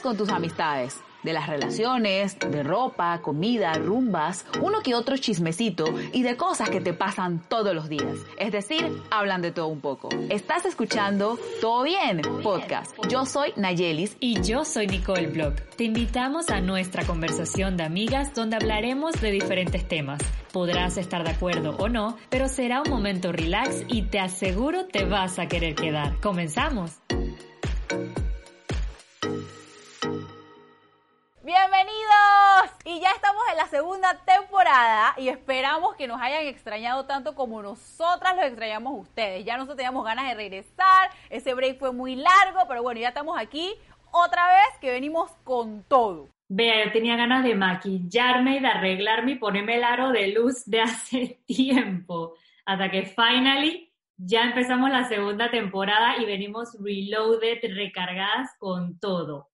con tus amistades de las relaciones, de ropa, comida, rumbas, uno que otro chismecito y de cosas que te pasan todos los días. Es decir, hablan de todo un poco. Estás escuchando Todo Bien Podcast. Yo soy Nayelis y yo soy Nicole Block. Te invitamos a nuestra conversación de amigas donde hablaremos de diferentes temas. Podrás estar de acuerdo o no, pero será un momento relax y te aseguro te vas a querer quedar. Comenzamos. Bienvenidos y ya estamos en la segunda temporada y esperamos que nos hayan extrañado tanto como nosotras los extrañamos ustedes. Ya nosotros teníamos ganas de regresar, ese break fue muy largo, pero bueno, ya estamos aquí otra vez que venimos con todo. Vea, yo tenía ganas de maquillarme y de arreglarme y ponerme el aro de luz de hace tiempo, hasta que finally ya empezamos la segunda temporada y venimos reloaded, recargadas con todo.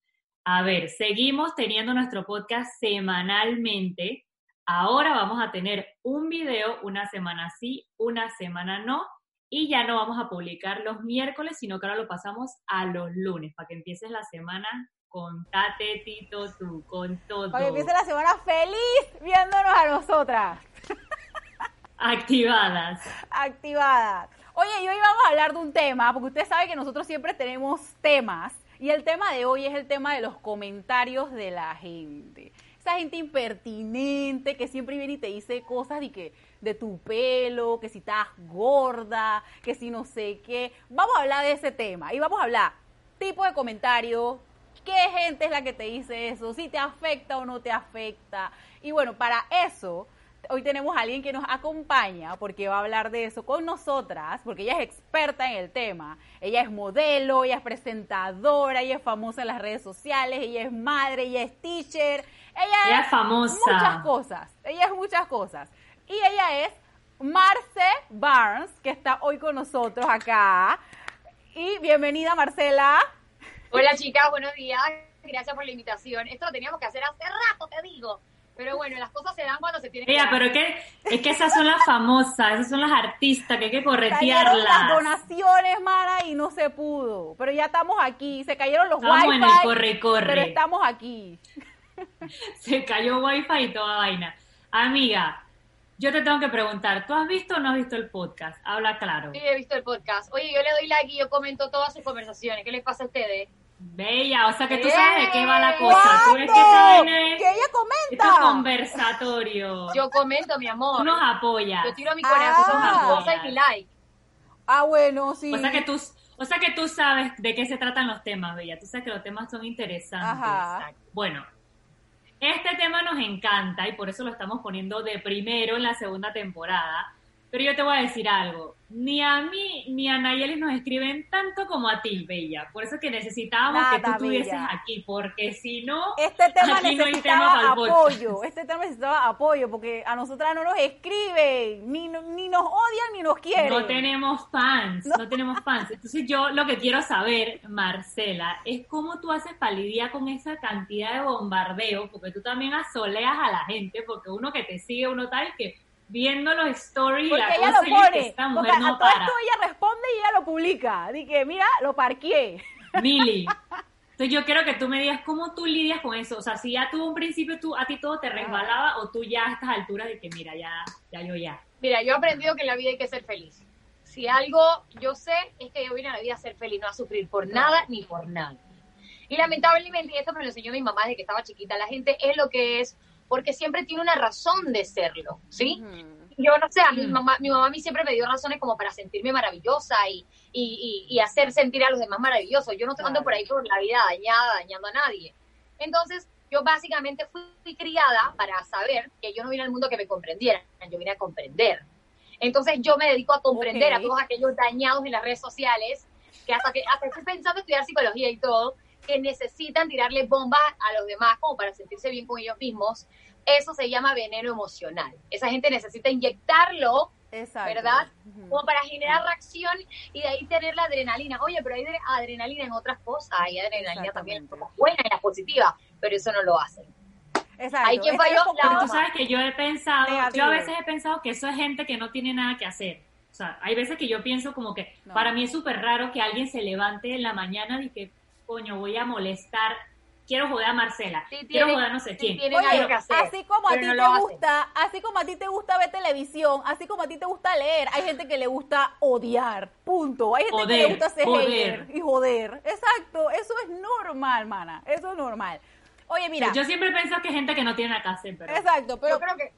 A ver, seguimos teniendo nuestro podcast semanalmente. Ahora vamos a tener un video una semana sí, una semana no. Y ya no vamos a publicar los miércoles, sino que ahora lo pasamos a los lunes, para que empieces la semana con Tate, Tito, tú, con todo. Para que empiece la semana feliz viéndonos a nosotras. Activadas. Activadas. Oye, y hoy vamos a hablar de un tema, porque usted sabe que nosotros siempre tenemos temas y el tema de hoy es el tema de los comentarios de la gente. Esa gente impertinente que siempre viene y te dice cosas de que de tu pelo, que si estás gorda, que si no sé qué. Vamos a hablar de ese tema y vamos a hablar tipo de comentarios, qué gente es la que te dice eso, si te afecta o no te afecta. Y bueno, para eso hoy tenemos a alguien que nos acompaña porque va a hablar de eso con nosotras, porque ella es experta en el tema. Ella es modelo, ella es presentadora, ella es famosa en las redes sociales, ella es madre, ella es teacher, ella, es famosa. Muchas cosas, ella es muchas cosas. Y ella es Marce Barnes, que está hoy con nosotros acá. Y bienvenida, Marcela. Hola, chicas, buenos días. Gracias por la invitación. Esto lo teníamos que hacer hace rato, te digo. Pero bueno, las cosas se dan cuando se tienen que dar. pero que, es que esas son las famosas, esas son las artistas que hay que corretearlas. las donaciones, Mara, y no se pudo. Pero ya estamos aquí, se cayeron los estamos en el corre, corre. Pero estamos aquí. Se cayó wifi y toda vaina. Amiga, yo te tengo que preguntar, ¿tú has visto o no has visto el podcast? Habla claro. Sí, he visto el podcast. Oye, yo le doy like y yo comento todas sus conversaciones. ¿Qué les pasa a ustedes? Bella, o sea que tú sabes de qué va la cosa. Tú ves que tiene que ella comenta. Este conversatorio. Yo comento, mi amor. Tú nos apoyas. Yo tiro mi corazón, ah. y mi like. Ah, bueno, sí. O sea que tú, o sea que tú sabes de qué se tratan los temas, Bella. Tú sabes que los temas son interesantes. Ajá. Bueno, este tema nos encanta y por eso lo estamos poniendo de primero en la segunda temporada pero yo te voy a decir algo, ni a mí ni a Nayeli nos escriben tanto como a ti, Bella. Por eso que necesitábamos que tú estuvieses aquí, porque si no, este tema necesitaba apoyo. Este tema necesitaba apoyo, porque a nosotras no nos escriben, ni, ni nos odian ni nos quieren. No tenemos fans, no. tenemos fans. Entonces yo lo que quiero saber, Marcela, es cómo tú haces para lidiar con esa cantidad de bombardeo, porque tú también asoleas a la gente, porque uno que te sigue, uno tal que viendo los stories porque la ella lo pone, porque a todo esto ella responde y ella lo publica. Dije, mira, lo parqué. Mili. Entonces yo quiero que tú me digas cómo tú lidias con eso. O sea, si ya tuvo un principio, tú, a ti todo te resbalaba o tú ya a estas alturas de que, mira, ya, ya yo ya. Mira, yo he aprendido que en la vida hay que ser feliz. Si algo yo sé es que yo vine a la vida a ser feliz, no a sufrir por nada ni por nada. Y lamentablemente, y esto me lo enseñó mi mamá desde que estaba chiquita, la gente es lo que es porque siempre tiene una razón de serlo, ¿sí? Yo no sé, mi mamá, mi mamá a mí siempre me dio razones como para sentirme maravillosa y, y, y, hacer sentir a los demás maravillosos. Yo no estoy ando por ahí por la vida dañada, dañando a nadie. Entonces, yo básicamente fui criada para saber que yo no vine al mundo que me comprendieran, yo vine a comprender. Entonces, yo me dedico a comprender a todos aquellos dañados en las redes sociales, que hasta que hasta estoy pensando estudiar psicología y todo, que necesitan tirarle bombas a los demás como para sentirse bien con ellos mismos. Eso se llama veneno emocional. Esa gente necesita inyectarlo, ¿verdad? Como para generar reacción y de ahí tener la adrenalina. Oye, pero hay adrenalina en otras cosas, hay adrenalina también en cosas buenas, en las positivas, pero eso no lo hacen. Exacto. Hay quien falló. Pero tú sabes que yo he pensado, yo a veces he pensado que eso es gente que no tiene nada que hacer. O sea, hay veces que yo pienso como que para mí es súper raro que alguien se levante en la mañana y que coño, voy a molestar quiero joder a Marcela, Sí quiero joder a no sé sí quién. tienen Oye, algo que hacer, así como a ti no te hacen. gusta, así como a ti te gusta ver televisión, así como a ti te gusta leer, hay gente que le gusta odiar, punto. Hay gente que le gusta ser joder. y joder. Exacto, eso es normal, mana, eso es normal. Oye, mira, Yo siempre pienso que hay gente que no tiene nada que hacer, pero... exacto, pero Yo creo que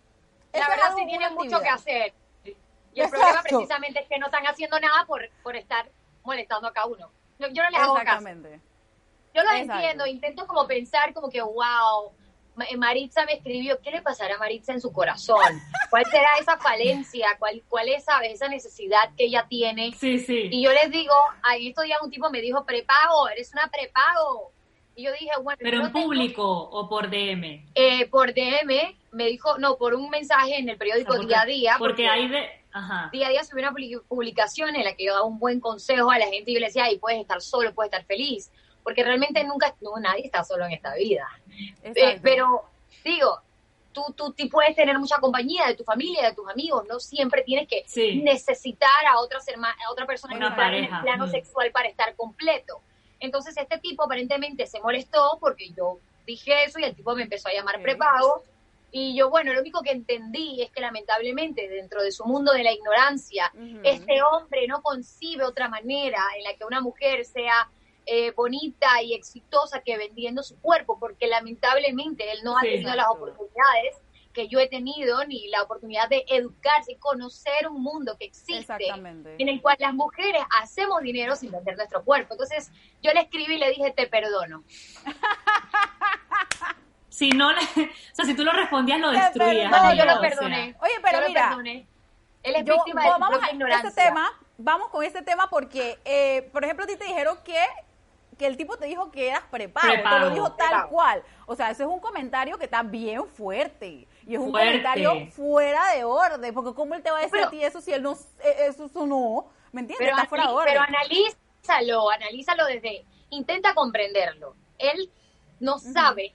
la verdad sí una tienen mucho que hacer. Y el Exacto. problema precisamente es que no están haciendo nada por, por estar molestando a cada uno. Yo, yo no les hago caso. Exactamente. Yo los Exacto. entiendo, intento como pensar como que, wow, eh, Maritza me escribió, ¿qué le pasará a Maritza en su corazón? ¿Cuál será esa falencia? ¿Cuál, cuál es, sabes, esa necesidad que ella tiene? Sí, sí. Y yo les digo, ahí estos días un tipo me dijo, prepago, eres una prepago. Y yo dije, bueno, Pero en tengo- público o por DM. eh, por DM, me dijo, no, por un mensaje en el periódico O sea, porque- día a día. Porque hay de... Ajá. día a día subí una publi- publicación en la que yo daba un buen consejo a la gente y yo le decía, ay, puedes estar solo, puedes estar feliz, porque realmente nunca, no, nadie está solo en esta vida. Eh, pero digo, tú, tú, tú puedes tener mucha compañía de tu familia, de tus amigos, no siempre tienes que Sí. necesitar a, otras herma- a otra persona Una que en el plano mm. sexual para estar completo. Entonces este tipo aparentemente se molestó porque yo dije eso y el tipo me empezó a llamar prepago. Y yo, bueno, lo único que entendí es que lamentablemente dentro de su mundo de la ignorancia, este hombre no concibe otra manera en la que una mujer sea eh, bonita y exitosa que vendiendo su cuerpo, porque lamentablemente él no ha Sí. tenido las oportunidades que yo he tenido, ni la oportunidad de educarse y conocer un mundo que existe en el cual las mujeres hacemos dinero sin vender nuestro cuerpo. Entonces yo le escribí y le dije, te perdono. Si no le... O sea, si tú lo respondías, lo destruías. No, yo lo perdoné. Oye, pero Yo lo mira, perdoné. Él es Yo- víctima de su vamos propia a ignorancia. ese tema, vamos con ese tema porque, eh, por ejemplo, a ti te dijeron que, que el tipo te dijo que eras prepago, te lo Prepago, dijo tal prepago. cual. O sea, eso es un comentario que está bien fuerte. Y es un Fuerte. comentario fuera de orden, porque ¿cómo él te va a decir Pero- a ti eso si él no, eh, eso, eso no, ¿me entiendes? Pero, está fuera de orden. pero analízalo, analízalo desde, intenta comprenderlo. Él no sabe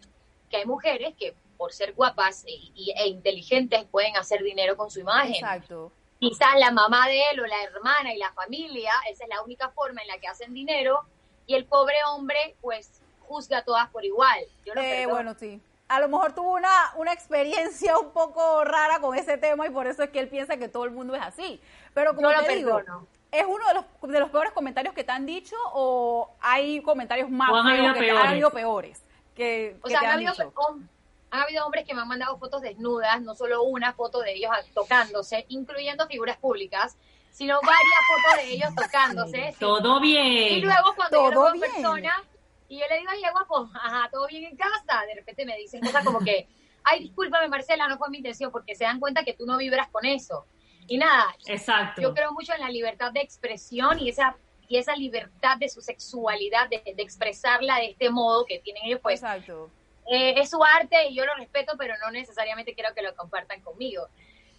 que hay mujeres que por ser guapas e, e inteligentes pueden hacer dinero con su imagen. Exacto. Quizás la mamá de él o la hermana y la familia, esa es la única forma en la que hacen dinero, y el pobre hombre pues juzga a todas por igual. Yo lo Eh, bueno, sí. A lo mejor tuvo una, una experiencia un poco rara con ese tema y por eso es que él piensa que todo el mundo es así. Pero como Yo lo te digo, perdono. ¿es uno de los, de los peores comentarios que te han dicho o hay comentarios más O han habido que te- peores. han habido peores que, O que sea, te han han habido, dicho? hom- han habido hombres que me han mandado fotos desnudas, no solo una foto de ellos tocándose, incluyendo figuras públicas, sino varias fotos de ellos tocándose. Todo Y bien. luego cuando yo Todo lo veo en bien. persona y yo le digo, oye, guapo, ajá, todo bien en casa, de repente me dicen cosas como que, ay, discúlpame Marcela, no fue mi intención, porque se dan cuenta que tú no vibras con eso. Y nada, Exacto. yo creo mucho en la libertad de expresión y esa y esa libertad de su sexualidad, de, de expresarla de este modo que tienen ellos, pues Exacto. eh, es su arte y yo lo respeto, pero no necesariamente quiero que lo compartan conmigo.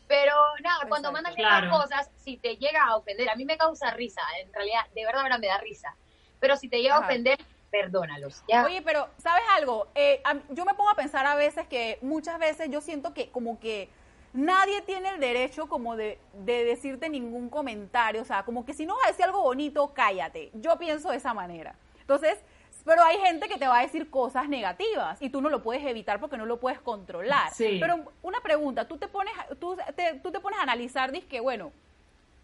Pero nada, cuando mandan claro. estas cosas, si te llega a ofender, a mí me causa risa, en realidad, de verdad, verdad me da risa. Pero si te llega Ajá. a ofender, perdónalos. ¿ya? Oye, pero ¿sabes algo? Eh, a- yo me pongo a pensar a veces que muchas veces yo siento que como que nadie tiene el derecho como de, de decirte ningún comentario, o sea, como que si no vas a decir algo bonito, cállate. Yo pienso de esa manera. Entonces, pero hay gente que te va a decir cosas negativas y tú no lo puedes evitar porque no lo puedes controlar. Sí. Pero una pregunta, tú te pones, tú te, tú te pones a analizar, dices que bueno,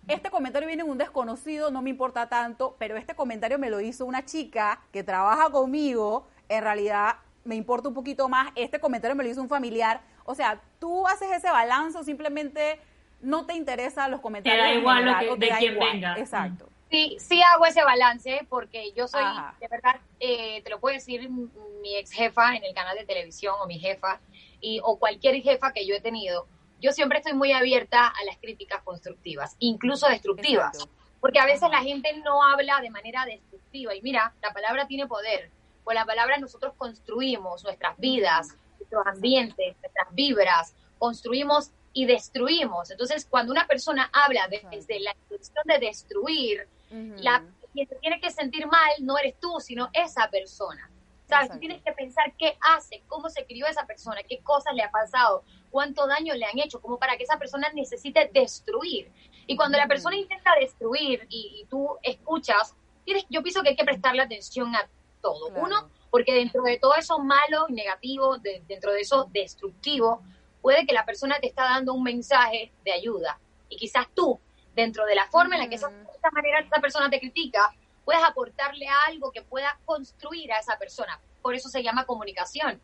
este comentario viene de un desconocido, no me importa tanto, pero este comentario me lo hizo una chica que trabaja conmigo, en realidad me importa un poquito más, este comentario me lo hizo un familiar, o sea, tú haces ese balance o simplemente no te interesan los comentarios. Te da igual lo que- de da quién igual. venga. Exacto. Sí, sí hago ese balance porque yo soy, Ajá. de verdad, eh, te lo puede decir mi ex jefa en el canal de televisión o mi jefa y, o cualquier jefa que yo he tenido. Yo siempre estoy muy abierta a las críticas constructivas, incluso destructivas, Exacto. porque a veces la gente no habla de manera destructiva y mira, la palabra tiene poder. Con la palabra nosotros construimos nuestras vidas, nuestros ambientes, nuestras vibras, construimos y destruimos. Entonces, cuando una persona habla de- desde la intención de destruir, Ujú. la quien se tiene que sentir mal no eres tú, sino esa persona. ¿Sabes? Exacto. Tú tienes que pensar qué hace, cómo se crió esa persona, qué cosas le ha pasado, cuánto daño le han hecho, como para que esa persona necesite destruir. Y cuando la persona intenta destruir y, y tú escuchas, tienes, yo pienso que hay que prestarle atención a todo. Claro. Uno, Porque dentro de todo eso malo y negativo, de- dentro de eso destructivo, puede que la persona te está dando un mensaje de ayuda. Y quizás tú, dentro de la forma en la que esa, de esa manera esa persona te critica, puedes aportarle algo que pueda construir a esa persona. Por eso se llama comunicación.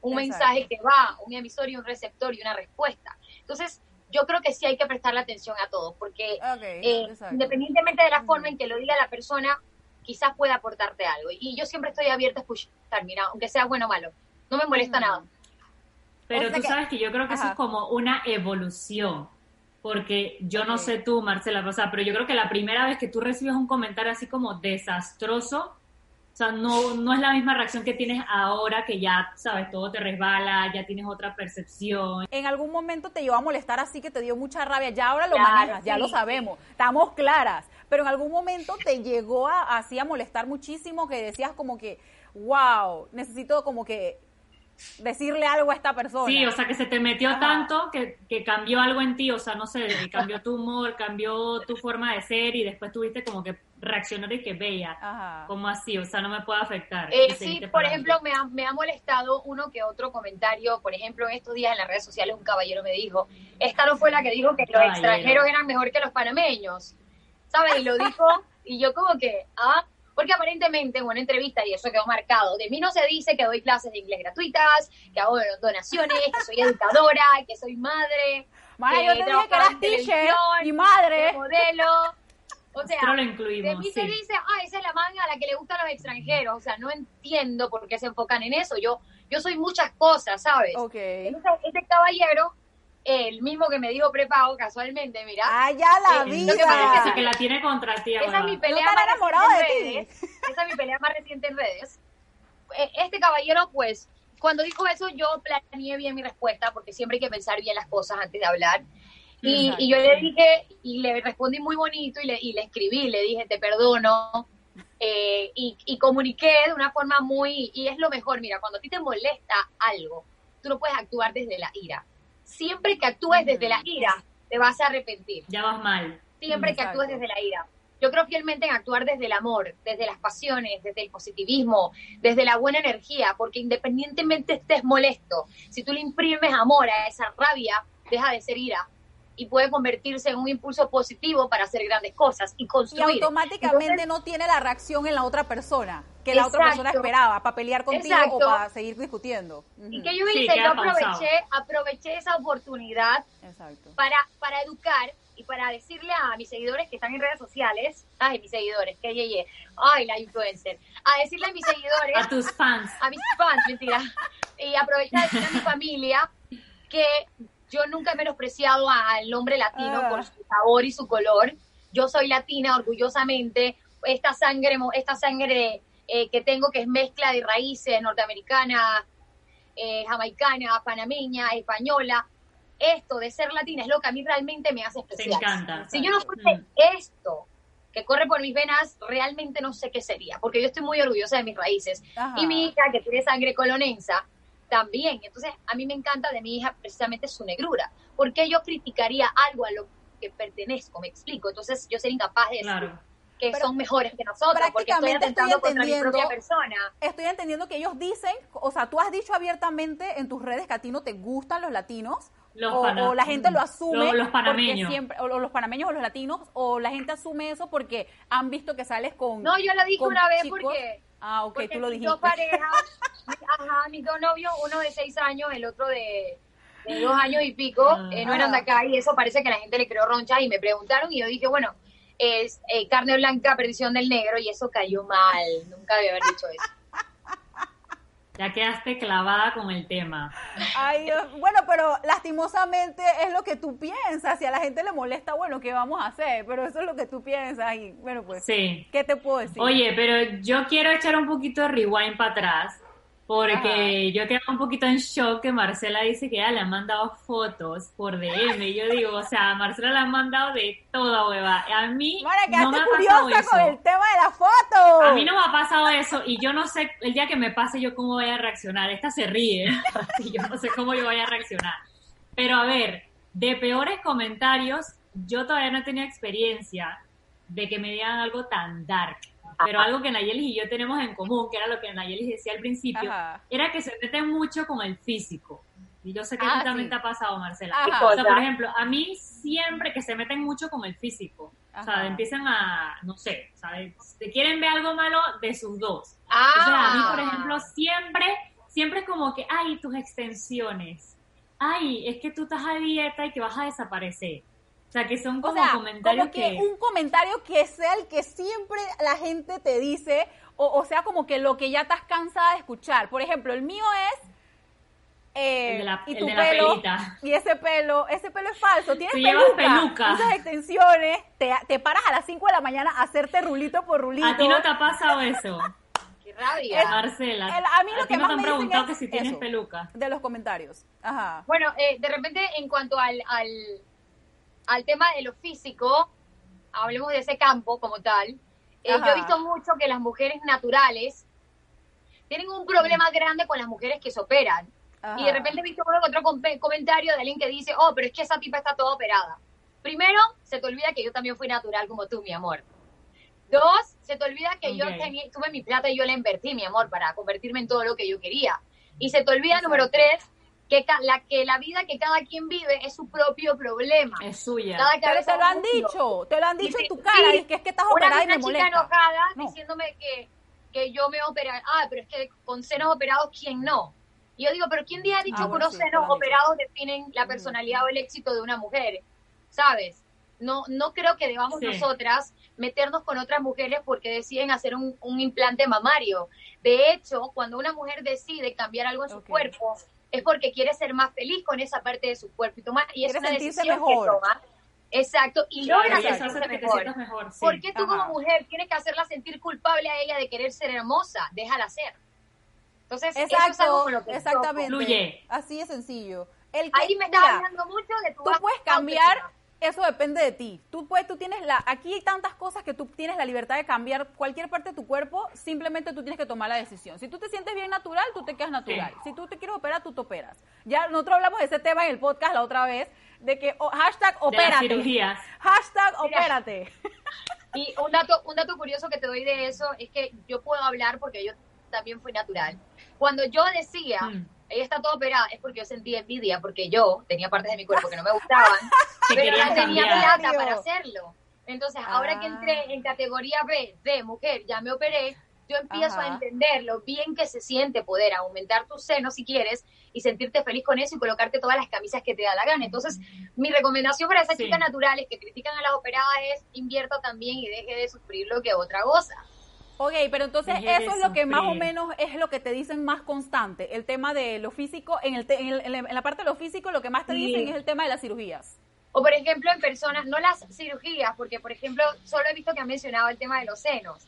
Un Exacto. mensaje que va, un emisor y un receptor y una respuesta. Entonces, yo creo que sí hay que prestarle atención a todo, porque eh, independientemente de la forma en que lo diga la persona, quizás pueda aportarte algo. Y yo siempre estoy abierta a escuchar, mira, aunque sea bueno o malo. No me molesta Mm. nada. Pero O sea tú que- sabes que yo creo que eso es como una evolución. Porque yo no sé tú, Marcela, o sea, pero yo creo que la primera vez que tú recibes un comentario así como desastroso, o sea, no, no es la misma reacción que tienes ahora que ya, sabes, todo te resbala, ya tienes otra percepción. en algún momento te llevó a molestar así que te dio mucha rabia, ya ahora lo manejas, ya lo sabemos, estamos claras, pero en algún momento te llegó a, así a molestar muchísimo que decías como que, wow, necesito como que decirle algo a esta persona. Sí, o sea, que se te metió Ajá. tanto que, que cambió algo en ti, o sea, no sé, cambió tu humor, cambió tu forma de ser y después tuviste como que reaccionar y que bella. Ajá. como así? O sea, no me puede afectar. Eh, sí, por ejemplo, me ha, me ha molestado uno que otro comentario. Por ejemplo, en estos días en las redes sociales un caballero me dijo, esta no fue la que dijo que los Caballero. extranjeros eran mejor que los panameños. ¿Sabes? Y lo dijo, y yo como que, ah, porque aparentemente en una entrevista, y eso quedó marcado, de mí no se dice que doy clases de inglés gratuitas, que hago donaciones, que soy educadora, que soy madre, que yo te dije que eras teacher y madre. modelo. O sea, Nosotros lo de incluimos, mí se dice, ah, esa es la manga a la que le gustan los extranjeros. O sea, no entiendo por qué se enfocan en eso. Yo, yo soy muchas cosas, ¿sabes? Ok. Entonces, este caballero, el mismo que me dijo prepago casualmente, mira, Ah, ya la Eh, vida. lo que pasa que la tiene contra ti, esa es mi pelea más enamorado reciente de en ti. redes. Esa es mi pelea más reciente en redes. Eh, Este caballero, pues, cuando dijo eso, yo planeé bien mi respuesta, porque siempre hay que pensar bien las cosas antes de hablar. Y yo le dije, y le respondí muy bonito, y le, y le escribí, le dije, te perdono, eh, y, y comuniqué de una forma muy, y es lo mejor, mira, cuando a ti te molesta algo, tú no puedes actuar desde la ira. Siempre que actúes desde la ira, te vas a arrepentir Ya vas mal. siempre que actúes desde la ira. Yo creo fielmente en actuar desde el amor, desde las pasiones, desde el positivismo, desde la buena energía, porque independientemente estés molesto, si tú le imprimes amor a esa rabia, deja de ser ira y puede convertirse en un impulso positivo para hacer grandes cosas y Y construir. automáticamente Entonces, no tiene la reacción en la otra persona que la otra persona Exacto. esperaba para pelear contigo o Exacto. para seguir discutiendo. ¿Y que yo hice? yo aproveché, aproveché esa oportunidad Exacto. para, para educar y para decirle a mis seguidores que están en redes sociales, ay, mis seguidores, que ye, ye, ay, la influencer, a decirle a mis seguidores, A tus fans. a mis fans, mentira, y aprovechar de decirle a mi familia que yo nunca he menospreciado al hombre latino Ah. por su sabor y su color. Yo soy latina orgullosamente. Esta sangre, mo- esta sangre eh, que tengo que es mezcla de raíces norteamericanas, eh, jamaicana, panameña, española. Esto de ser latina es lo que a mí realmente me hace Te especial. encanta. Si yo no fuese Mm. esto que corre por mis venas, realmente no sé qué sería, porque yo estoy muy orgullosa de mis raíces. Ajá. Y mi hija, que tiene sangre colonensa, también. Entonces, a mí me encanta de mi hija precisamente su negrura. ¿Por qué yo criticaría algo a lo que pertenezco? Me explico. Entonces, yo sería incapaz de decir Claro. que Pero son mejores que nosotros, porque estoy prácticamente estoy atentando contra mi propia persona. Estoy entendiendo que ellos dicen, o sea, tú has dicho abiertamente en tus redes que a ti no te gustan los latinos, Los o, o la gente lo asume, Los- panameños. siempre, o los panameños o los latinos, o la gente asume eso porque han visto que sales con. No, yo lo dije una vez chicos. porque... Ah, ok, porque tú lo mis dijiste. dos parejas, ajá, mis dos novios, uno de seis años, el otro de, de dos años y pico, Ah. eh, no eran de acá y eso parece que la gente le creó roncha y me preguntaron y yo dije, bueno, es eh, carne blanca, perdición del negro y eso cayó mal, nunca debí haber dicho eso. Ya quedaste clavada con el tema. Ay, Dios. Bueno, pero lastimosamente es lo que tú piensas. Si a la gente le molesta, bueno, ¿qué vamos a hacer? Pero eso es lo que tú piensas y bueno, pues, Sí. ¿qué te puedo decir? Oye, pero yo quiero echar un poquito de rewind para atrás, porque yo quedo un poquito en shock que Marcela dice que ella le han mandado fotos por DM. Y yo digo, o sea, a Marcela le han mandado de toda hueva. A mí Mara, no me ha pasado eso. con el tema de la foto. A mí no me ha pasado eso y yo no sé, el día que me pase yo cómo voy a reaccionar. Esta se ríe y yo no sé cómo yo voy a reaccionar. Pero a ver, de peores comentarios, yo todavía no he tenido experiencia de que me digan algo tan dark. Pero algo que Nayelis y yo tenemos en común, que era lo que Nayelis decía al principio, Ajá. era que se meten mucho con el físico. Y yo sé que Ah, ti también sí. te ha pasado, Marcela. Ajá. O sea, por ejemplo, a mí siempre que se meten mucho con el físico. O sea, Ajá. empiezan a, no sé, ¿sabes? Te quieren ver algo malo de sus dos. Ah, O sea, a mí, por ejemplo, siempre, siempre es como que, ay, tus extensiones. Ay, es que tú estás a dieta y que vas a desaparecer. O sea, que son O como sea, comentarios como que, que... un comentario que sea el que siempre la gente te dice, o, o sea, como que lo que ya estás cansada de escuchar. Por ejemplo, el mío es... eh, El de la- y el de la pelo, pelita. y ese pelo, ese pelo es falso, tienes Tú peluca, peluca. usas extensiones, te, te paras a las 5 de la mañana a hacerte rulito por rulito. ¿A ti no te ha pasado eso, qué rabia. Marcela? el- a mí lo ti que no más te han me dicen preguntado que si tienes eso. peluca. De los comentarios. Ajá. Bueno, eh, de repente, en cuanto al, al, al tema de lo físico, hablemos de ese campo como tal. eh, yo he visto mucho que las mujeres naturales tienen un problema grande con las mujeres que se operan. ajá. Y de repente he visto uno otro com- comentario de alguien que dice, oh, pero es que esa tipa está toda operada. Primero, se te olvida que yo también fui natural como tú, mi amor. Dos, se te olvida que yo tenía, tuve mi plata y yo la invertí, mi amor, para convertirme en todo lo que yo quería. Y se te olvida, Exacto. número tres, que ca- la, que la vida que cada quien vive es su propio problema. Es suya. Cada Pero cabeza te lo han dicho, te lo han dicho Y en tu cara, sí, y que es que estás Una, operada y una me chica molesta. enojada No. diciéndome que, que yo me operé. Ah, pero es que con senos operados, ¿quién no? Y yo digo, pero ¿quién día ha dicho Ah, que unos sí, senos operados definen la personalidad o el éxito de una mujer? ¿Sabes? No, no creo que debamos Sí. nosotras meternos con otras mujeres porque deciden hacer un, un implante mamario. De hecho, cuando una mujer decide cambiar algo en su Ok. cuerpo, es porque quiere ser más feliz con esa parte de su cuerpo y, toma, y es Quiere una sentirse decisión mejor. que toma. Exacto, y Claro, logra y sentirse que te mejor. mejor. sí. ¿Por qué tú como mujer tienes que hacerla sentir culpable a ella de querer ser hermosa? Déjala ser. Entonces, eso es algo con lo que exactamente. Fluye. Así de sencillo. El que- Ahí me estás hablando mucho de tu tú puedes cambiar, autoestima. Eso depende de ti. Tú puedes, tú tienes la, aquí hay tantas cosas que tú tienes la libertad de cambiar cualquier parte de tu cuerpo, simplemente tú tienes que tomar la decisión. Si tú te sientes bien natural, tú te quedas natural. Si tú te quieres operar, tú te operas. Ya nosotros hablamos de ese tema en el podcast la otra vez, de que oh, hashtag De opérate. cirugías. Hashtag Mira. opérate. Y un dato, un dato curioso que te doy de eso es que yo puedo hablar porque yo también fui natural. Cuando yo decía, Mm. Ella está toda operada, es porque yo sentía envidia, porque yo tenía partes de mi cuerpo que no me gustaban, pero no tenía cambiar. plata para hacerlo. Entonces, ahora que Ah. entré en categoría B de mujer, ya me operé, yo empiezo a entender lo bien que se siente poder aumentar tus senos si quieres y sentirte feliz con eso y colocarte todas las camisas que te da la gana. Entonces, mi recomendación para esas Sí. chicas naturales que critican a las operadas es invierta también y deje de sufrir lo que otra goza. Ok, pero entonces eso es lo que más o menos es lo que te dicen más constante, el tema de lo físico, en, el te- en, el- en la- parte de lo físico lo que más te Sí. dicen es el tema de las cirugías. O por ejemplo en personas, no las cirugías, porque por ejemplo solo he visto que han mencionado el tema de los senos,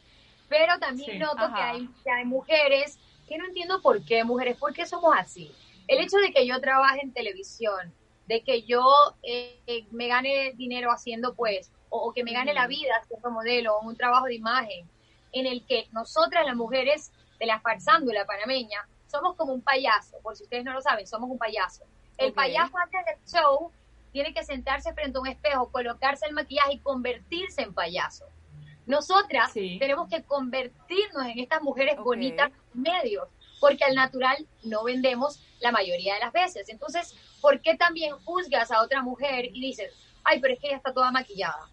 pero también Sí. noto que hay, que hay mujeres que no entiendo por qué, mujeres, ¿por qué somos así? El hecho de que yo trabaje en televisión, de que yo eh, me gane dinero haciendo pues, o, o que me gane la vida siendo modelo, o un trabajo de imagen, en el que nosotras las mujeres de la farsándula panameña somos como un payaso, por si ustedes no lo saben, somos un payaso. El Ok. payaso antes del show tiene que sentarse frente a un espejo, colocarse el maquillaje y convertirse en payaso. Nosotras Sí. tenemos que convertirnos en estas mujeres Ok. bonitas medios, porque al natural no vendemos la mayoría de las veces. Entonces, ¿por qué también juzgas a otra mujer y dices, ay, pero es que ella está toda maquillada?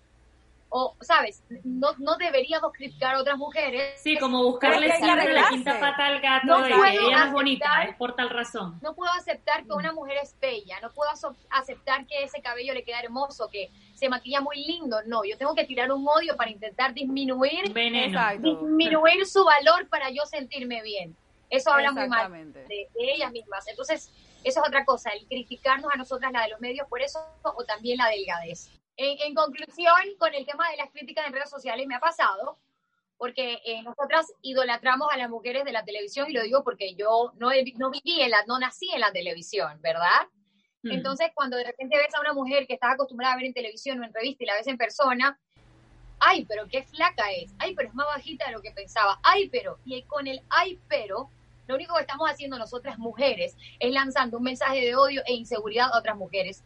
O, ¿sabes? No, no deberíamos criticar a otras mujeres. Sí, como buscarle siempre la quinta pata al gato No de puedo que ella no es aceptar- bonita, es por tal razón. No puedo aceptar que una mujer es bella, no puedo aceptar que ese cabello le queda hermoso, que se maquilla muy lindo. No, yo tengo que tirar un odio para intentar disminuir, Veneno. Disminuir su valor para yo sentirme bien. Eso habla muy mal de ellas mismas. Entonces, eso es otra cosa, el criticarnos a nosotras, la de los medios, por eso, o también la delgadez. En, en conclusión, con el tema de las críticas en redes sociales me ha pasado, porque eh, nosotras idolatramos a las mujeres de la televisión, y lo digo porque yo no, viví en la, no nací en la televisión, ¿verdad? Mm. Entonces, cuando de repente ves a una mujer que estás acostumbrada a ver en televisión o en revista y la ves en persona, ay, pero qué flaca es, ay, pero es más bajita de lo que pensaba, ay, pero, y con el ay, pero, lo único que estamos haciendo nosotras mujeres es lanzando un mensaje de odio e inseguridad a otras mujeres.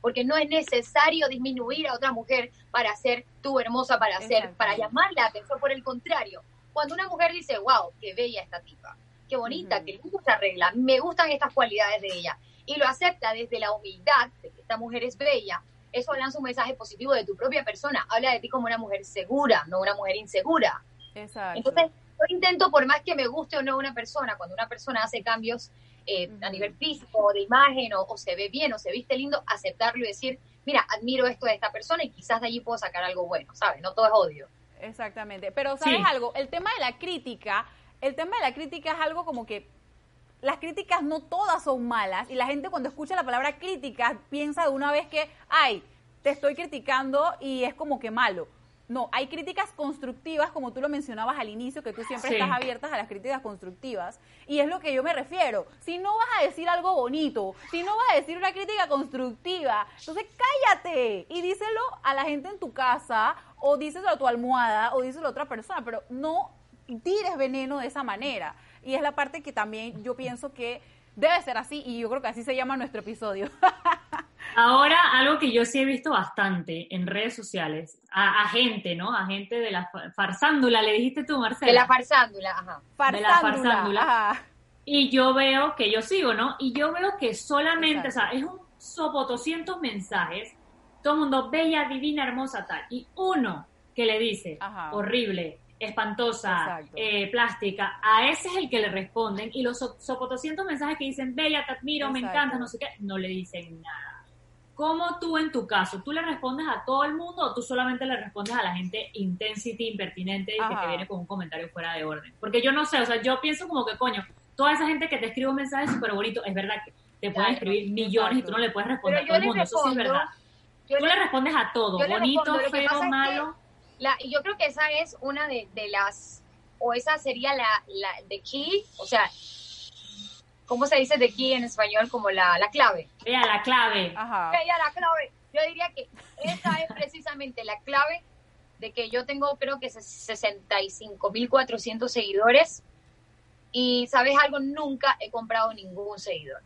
Porque no es necesario disminuir a otra mujer para ser tú hermosa, para ser, para llamar la atención. Por el contrario, cuando una mujer dice, wow, qué bella esta tipa, qué bonita, qué linda esta regla, me gustan estas cualidades de ella, y lo acepta desde la humildad de que esta mujer es bella, eso lanza un mensaje positivo de tu propia persona, habla de ti como una mujer segura, no una mujer insegura. Exacto. Entonces, yo intento, por más que me guste o no una persona, cuando una persona hace cambios eh, a nivel físico o de imagen o, se ve bien o se viste lindo, aceptarlo y decir, mira, admiro esto de esta persona y quizás de allí puedo sacar algo bueno, ¿sabes? No todo es odio. Exactamente. Pero, ¿sabes algo? El tema de la crítica, el tema de la crítica es algo como que las críticas no todas son malas y la gente cuando escucha la palabra crítica piensa de una vez que, ay, te estoy criticando y es como que malo. No, hay críticas constructivas, como tú lo mencionabas al inicio, que tú siempre estás abiertas a las críticas constructivas. Y es lo que yo me refiero. Si no vas a decir algo bonito, si no vas a decir una crítica constructiva, entonces cállate y díselo a la gente en tu casa, o díselo a tu almohada, o díselo a otra persona, pero no tires veneno de esa manera. Y es la parte que también yo pienso que debe ser así, y yo creo que así se llama nuestro episodio. Ahora, algo que yo sí he visto bastante en redes sociales, a, gente, ¿no? A gente de la farsándula, le dijiste tú, Marcela. De la farsándula, ajá. de la farsándula. Y yo veo que yo sigo, ¿no? Y yo veo que solamente, o sea, es un sopo 200 mensajes, todo el mundo, bella, divina, hermosa, tal. Y uno que le dice, horrible, espantosa, eh, plástica, a ese es el que le responden. Y los sopotoscientos mensajes que dicen, bella, te admiro, me encanta, no sé qué, no le dicen nada. ¿Cómo tú en tu caso, tú le respondes a todo el mundo o tú solamente le respondes a la gente intensity, impertinente y que te viene con un comentario fuera de orden? Porque yo no sé, o sea, yo pienso como que, coño, toda esa gente que te escribe un mensaje súper bonito, es verdad que te pueden escribir millones y tú no le puedes responder a todo el mundo, eso sí es verdad. Tú le, respondes a todo, bonito, feo, malo. la, yo creo que esa es una de, de las, o esa sería la, la de key, o sea, ¿cómo se dice de aquí en español? Como la, la clave. Vea, la clave. Ajá. Vea, la clave. Yo diría que esa es precisamente la clave de que yo tengo creo que 65.400 seguidores y, ¿sabes algo? Nunca he comprado ningún seguidor.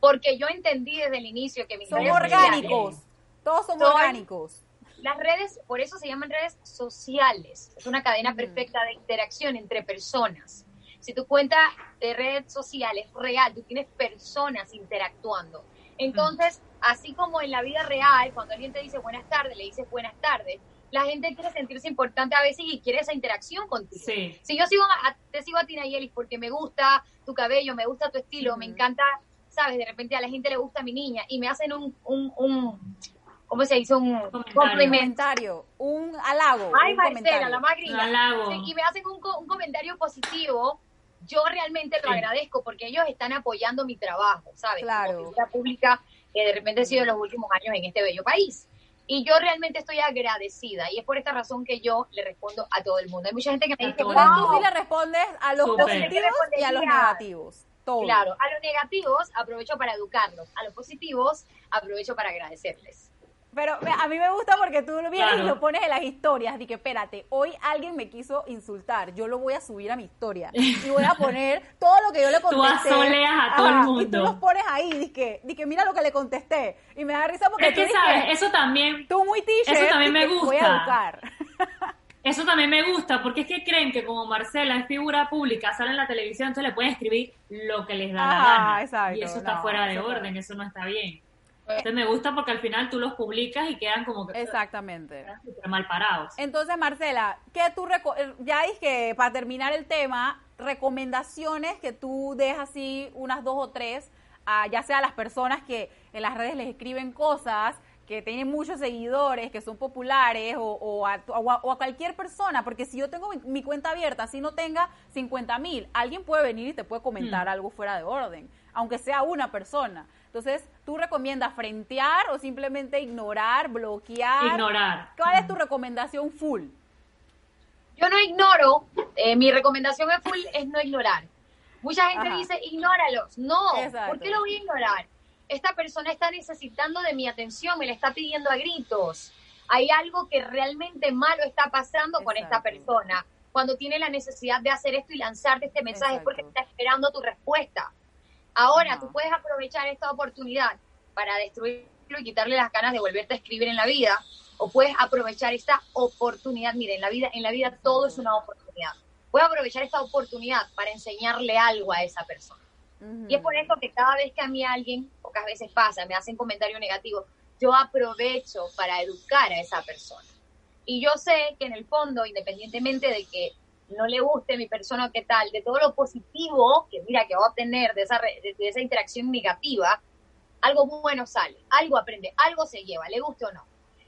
Porque yo entendí desde el inicio que mis son orgánicos. Todos son, orgánicos. Las redes, por eso se llaman redes sociales. Es una cadena perfecta de interacción entre personas. Si tu cuenta de red social es real, tú tienes personas interactuando. Entonces, así como en la vida real, cuando alguien te dice buenas tardes, le dices buenas tardes, la gente quiere sentirse importante a veces y quiere esa interacción contigo. Si yo sigo te sigo a Tina Yelis porque me gusta tu cabello, me gusta tu estilo, me encanta, sabes, de repente a la gente le gusta mi niña y me hacen un, un, un ¿cómo se dice? Un comentario, un halago. Ay, Marcela, la más y me hacen un, un comentario positivo yo realmente lo agradezco porque ellos están apoyando mi trabajo, ¿sabes? Claro. La pública que de repente ha sido en los últimos años en este bello país. Y yo realmente estoy agradecida y es por esta razón que yo le respondo a todo el mundo. Hay mucha gente que me dice, wow. tú sí le respondes a los positivos y a los negativos. Todo. Claro, a los negativos aprovecho para educarlos, a los positivos aprovecho para agradecerles. Pero a mí me gusta porque tú lo vienes y lo pones en las historias. Dije, espérate, hoy alguien me quiso insultar. Yo lo voy a subir a mi historia. Y voy a poner todo lo que yo le contesté. Tú asoleas a todo el mundo. Y tú los pones ahí. Dije, dije, mira lo que le contesté. Y me da risa porque es que, sabes, eso también... Tú muy t Eso también me gusta. Voy a educar. Eso también me gusta, porque es que creen que como Marcela es figura pública, sale en la televisión, entonces le pueden escribir lo que les da la gana. Exacto, y eso está fuera de orden, eso no está bien. Entonces me gusta porque al final tú los publicas y quedan como que... Exactamente. mal parados. Entonces, Marcela, ¿qué tú... Eh, ya dije, para terminar el tema, recomendaciones que tú dejas así, unas dos o tres, ya sea a las personas que en las redes les escriben cosas, que tienen muchos seguidores, que son populares, o, a, cualquier persona, porque si yo tengo mi, cuenta abierta, si no tenga 50 mil, alguien puede venir y te puede comentar hmm. algo fuera de orden, aunque sea una persona. Entonces, ¿tú recomiendas frentear o simplemente ignorar, bloquear? Ignorar. ¿Cuál es tu recomendación full? Yo no ignoro, eh, mi recomendación es full es no ignorar. Mucha gente dice, ignóralos. No, ¿por qué lo voy a ignorar? Esta persona está necesitando de mi atención, me la está pidiendo a gritos. Hay algo que realmente malo está pasando con esta persona. Cuando tiene la necesidad de hacer esto y lanzarte este mensaje es porque está esperando tu respuesta. Ahora tú puedes aprovechar esta oportunidad para destruir y quitarle las ganas de volverte a escribir en la vida, o puedes aprovechar esta oportunidad. Miren, en la vida, en la vida todo es una oportunidad. Puedes aprovechar esta oportunidad para enseñarle algo a esa persona. Y es por eso que cada vez que a mí alguien, pocas veces pasa, me hacen comentario negativo, yo aprovecho para educar a esa persona. Y yo sé que en el fondo, independientemente de que no le guste mi persona o qué tal, de todo lo positivo que mira que va a obtener de esa, de, esa interacción negativa, algo bueno sale, algo aprende, algo se lleva, le guste o no.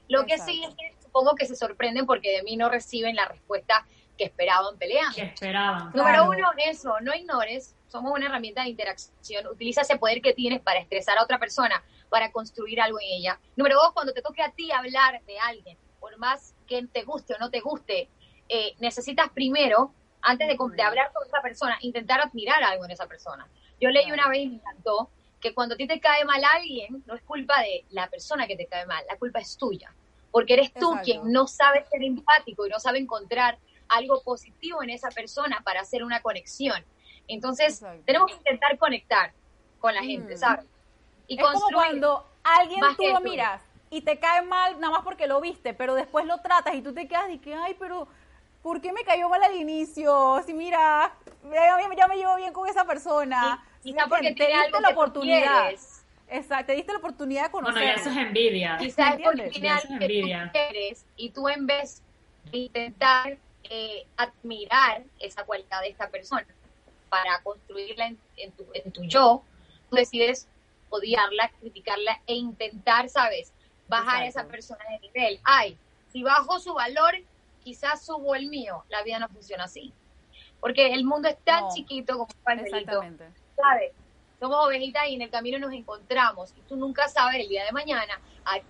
Lo que sí es que supongo que se sorprenden porque de mí no reciben la respuesta que esperaban peleando. Que esperaban. Número uno, eso, no ignores, somos una herramienta de interacción, utiliza ese poder que tienes para estresar a otra persona, para construir algo en ella. Número dos, cuando te toque a ti hablar de alguien, por más que te guste o no te guste, eh, necesitas primero, antes de, de, hablar con esa persona, intentar admirar algo en esa persona. Yo leí una vez y me encantó que cuando a ti te cae mal alguien, no es culpa de la persona que te cae mal, la culpa es tuya, porque eres tú quien no sabe ser empático y no sabe encontrar algo positivo en esa persona para hacer una conexión. Entonces, tenemos que intentar conectar con la gente, mm. ¿sabes? Y es como cuando alguien tú lo miras y te cae mal nada más porque lo viste, pero después lo tratas y tú te quedas y que, ay, pero ¿por qué me cayó mal al inicio? Si mira, ya, me llevo bien con esa persona. Y, porque te diste la oportunidad. Exacto, te diste la oportunidad de conocer. Bueno, eso es envidia. Quizás porque tiene algo que tú quieres y tú en vez de intentar eh, admirar esa cualidad de esta persona para construirla en, tu, en tu yo, tú decides odiarla, criticarla e intentar, ¿sabes? Bajar a esa persona de nivel. Ay, si bajo su valor, quizás subo el mío. La vida no funciona así. Porque el mundo es tan chiquito como un pastelito. ¿Sabes? Somos ovejitas y en el camino nos encontramos. Y tú nunca sabes el día de mañana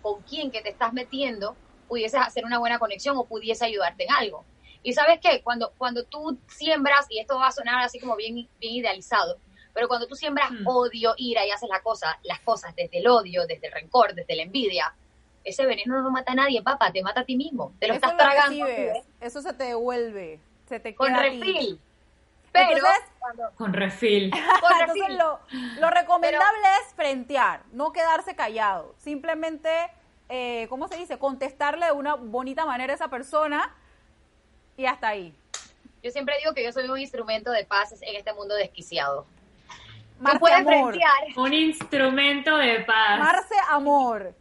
con quién que te estás metiendo pudieses hacer una buena conexión o pudiese ayudarte en algo. Y sabes qué, cuando, cuando tú siembras, y esto va a sonar así como bien, bien idealizado, pero cuando tú siembras mm. odio, ira y haces la cosa, las cosas desde el odio, desde el rencor, desde la envidia, ese veneno no mata a nadie, papá, te mata a ti mismo, te lo estás tragando. Eso se te devuelve, se te Con refil. Pero con refil. Entonces lo, lo recomendable es frentear, no quedarse callado, simplemente, eh, ¿cómo se dice? Contestarle de una bonita manera a esa persona y hasta ahí. Yo siempre digo que yo soy un instrumento de paz en este mundo desquiciado. Marce puedes amor. Un instrumento de paz. Marce amor.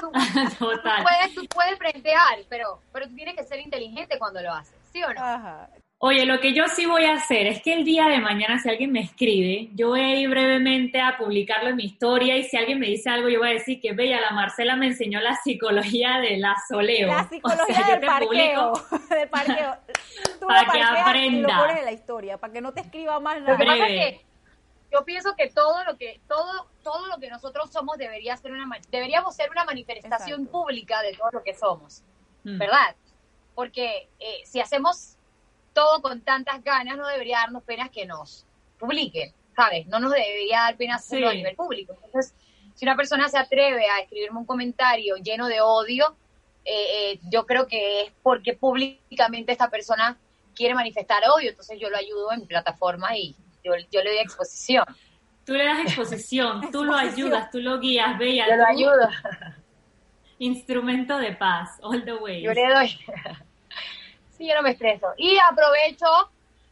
Tú, Total. Tú puedes, tú puedes frentear, pero, pero tú tienes que ser inteligente cuando lo haces, ¿sí o no? Ajá. Oye, lo que yo sí voy a hacer es que el día de mañana, si alguien me escribe, yo voy a ir brevemente a publicarlo en mi historia y si alguien me dice algo, yo voy a decir que, Bella, la Marcela me enseñó la psicología de la soleo. La psicología del, parqueo, del parqueo. para que aprenda. Lo en la historia, para que no te escriba más nada. Lo que pasa es que yo pienso que todo lo que todo todo lo que nosotros somos debería ser una deberíamos ser una manifestación pública de todo lo que somos, mm. ¿verdad? Porque eh, si hacemos todo con tantas ganas, no debería darnos pena que nos publiquen, ¿sabes? No nos debería dar pena hacerlo a nivel público. Entonces, si una persona se atreve a escribirme un comentario lleno de odio, eh, eh, yo creo que es porque públicamente esta persona quiere manifestar odio, entonces yo lo ayudo en mi plataforma y yo, yo le doy exposición. Tú le das exposición, tú lo ayudas, tú lo guías, Bella. Yo lo ayudo. Instrumento de paz, all the way. Yo le doy. Sí, yo no me estreso. Y aprovecho,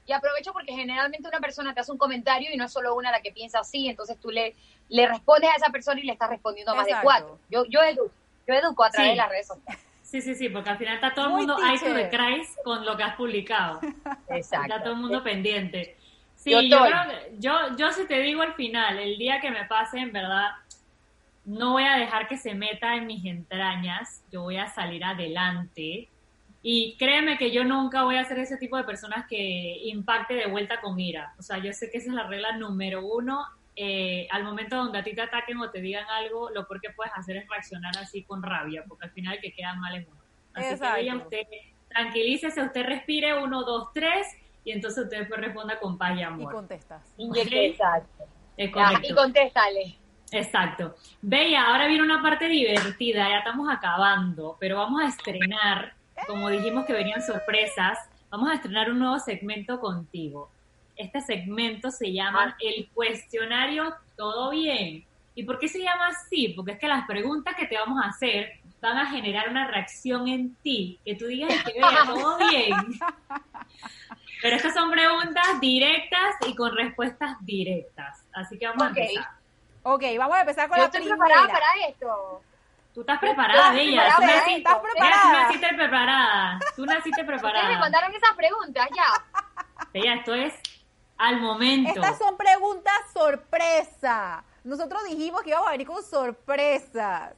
y aprovecho porque generalmente una persona te hace un comentario y no es solo una la que piensa así, entonces tú le, le respondes a esa persona y le estás respondiendo a más de cuatro. Yo, yo, educo, yo educo a través de las redes sociales. Sí, sí, sí, porque al final está todo el mundo ahí to the Christ con lo que has publicado. Exacto. Está todo el mundo pendiente. Sí, yo, yo, yo, yo si te digo al final, el día que me pase, en verdad, no voy a dejar que se meta en mis entrañas, yo voy a salir adelante y créeme que yo nunca voy a ser ese tipo de personas que impacte de vuelta con ira. O sea, yo sé que esa es la regla número uno. Eh, al momento donde a ti te ataquen o te digan algo, lo peor que puedes hacer es reaccionar así con rabia, porque al final el que queda mal es uno. Así que usted, tranquilícese, usted respire, uno, dos, tres, y entonces usted después responda con paz y amor. Y contestas. Exacto. y contéstale. Exacto. Bella, ahora viene una parte divertida, ya estamos acabando, pero vamos a estrenar como dijimos que venían sorpresas, vamos a estrenar un nuevo segmento contigo. Este segmento se llama ah. El cuestionario Todo Bien. ¿Y por qué se llama así? Porque es que las preguntas que te vamos a hacer van a generar una reacción en ti, que tú digas que vea todo bien. Pero estas son preguntas directas y con respuestas directas. Así que vamos Ok. a empezar. Ok, vamos a empezar con Yo la estoy primera. preparada para esto. Tú estás preparada, Bella. Tú preparada, naciste, ¿Estás Bella, tú preparada? naciste preparada. Tú naciste Ustedes me preparada. mandaron esas preguntas ya. Bella, esto es al momento. Estas son preguntas sorpresa. Nosotros dijimos que íbamos a venir con sorpresas.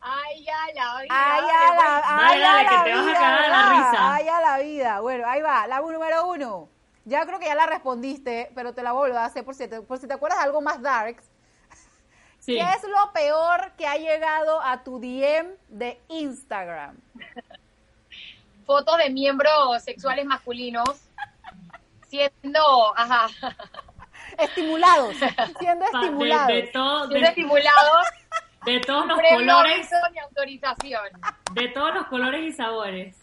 Ay, ya la vida. Ay, a la, ay, Dale, a la que te vas a vida, cagar de la risa. Ay, a la vida. Bueno, ahí va, la número uno. Ya creo que ya la respondiste, pero te la vuelvo a hacer por si te, por si te acuerdas de algo más darks. Sí. ¿Qué es lo peor que ha llegado a tu DM de Instagram? Fotos de miembros sexuales masculinos siendo, ajá, Estimulados, siendo de, estimulados. de todo- de- siendo estimulados de todos los previo colores, autorización. de todos los colores y sabores.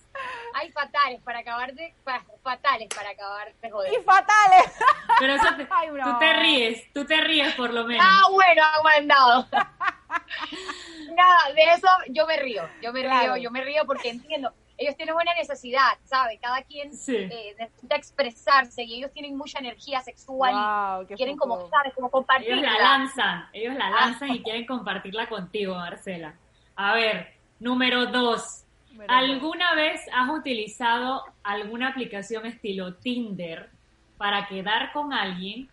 Hay fatales para acabar de, pa- fatales para acabar de joder. Y fatales. Pero eso te- Ay, tú te ríes, tú te ríes por lo menos. Ah, bueno, han mandado. Nada, de eso yo me río, yo me Claro. río, yo me río porque entiendo. Ellos tienen buena necesidad, ¿sabe? Cada quien Sí. eh, necesita expresarse y ellos tienen mucha energía sexual Wow, y quieren como, ¿sabes? Como Ellos compartirla. la lanzan, ellos la Ah. lanzan y quieren compartirla contigo, Marcela. A ver, número dos. Número dos. ¿Alguna vez has utilizado alguna aplicación estilo Tinder para quedar con alguien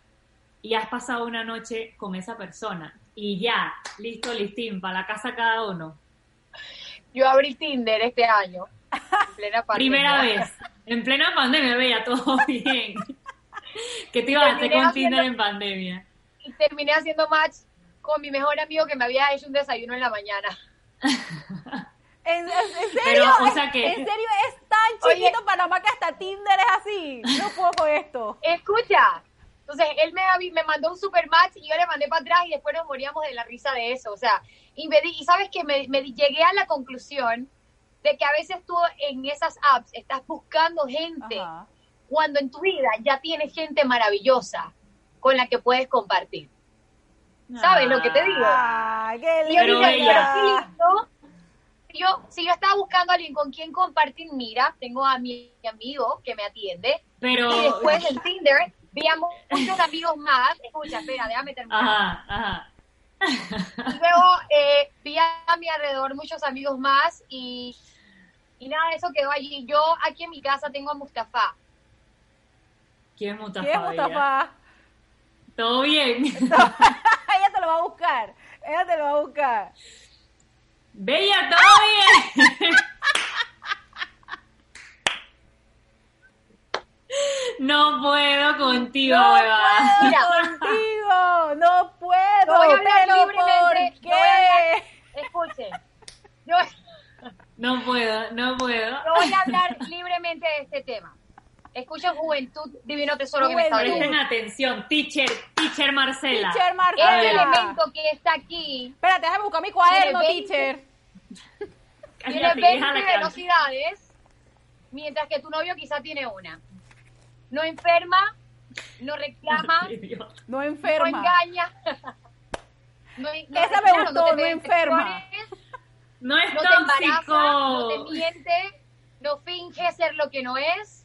y has pasado una noche con esa persona? Y ya, listo, listín, para la casa cada uno. Yo abrí Tinder este año, en plena pandemia. Primera vez, en plena pandemia, veía todo bien. ¿Qué te ibas a hacer con Tinder en pandemia? Y terminé haciendo match con mi mejor amigo que me había hecho un desayuno en la mañana. ¿En, en- en serio? Pero, o ¿Es- sea que- ¿En serio es tan Oye. chiquito Panamá que hasta Tinder es así? No puedo con esto. Escucha. Entonces, él me, me mandó un super match y yo le mandé para atrás y después nos moríamos de la risa de eso. O sea, y, me di- y sabes que me, me di- llegué a la conclusión de que a veces tú en esas apps estás buscando gente Ajá. cuando en tu vida ya tienes gente maravillosa con la que puedes compartir. ¿Sabes lo que te digo? Ay, qué Y ella- lindo. Yo, si yo estaba buscando a alguien con quien compartir, mira, tengo a mi amigo que me atiende, Pero, y después en Tinder vi a mu- muchos amigos más. Escucha, espera, déjame terminar. ajá, ajá. Y luego eh, vi a mi alrededor muchos amigos más y, y nada, eso quedó allí. Yo aquí en mi casa tengo a Mustafa. ¿Quién es Mustafa? ¿Quién es? Mustafa? Todo bien. Ella te lo va a buscar. Ella te lo va a buscar. Bella, todo bien. No puedo contigo, no puedo Mira. contigo. No puedo. No voy a hablar pero libremente, ¿por no voy a hablar- qué? Escuchen, yo, No puedo, no puedo. yo voy a hablar libremente de este tema. Escuchen Juventud, Divino Tesoro que me está. Presten atención, teacher, teacher Marcela. Teacher Este Marcela. elemento que está aquí Espérate, déjame buscar mi cuaderno, Tiene 20. teacher. tiene Cállate, 20 déjala que hable. velocidades, mientras que tu novio quizá tiene una. No enferma, no reclama. No no enferma. engaña. No, no Esa me gustó, te no enferma. No es No te embaraza, no tóxico. te miente, no finge ser lo que no es.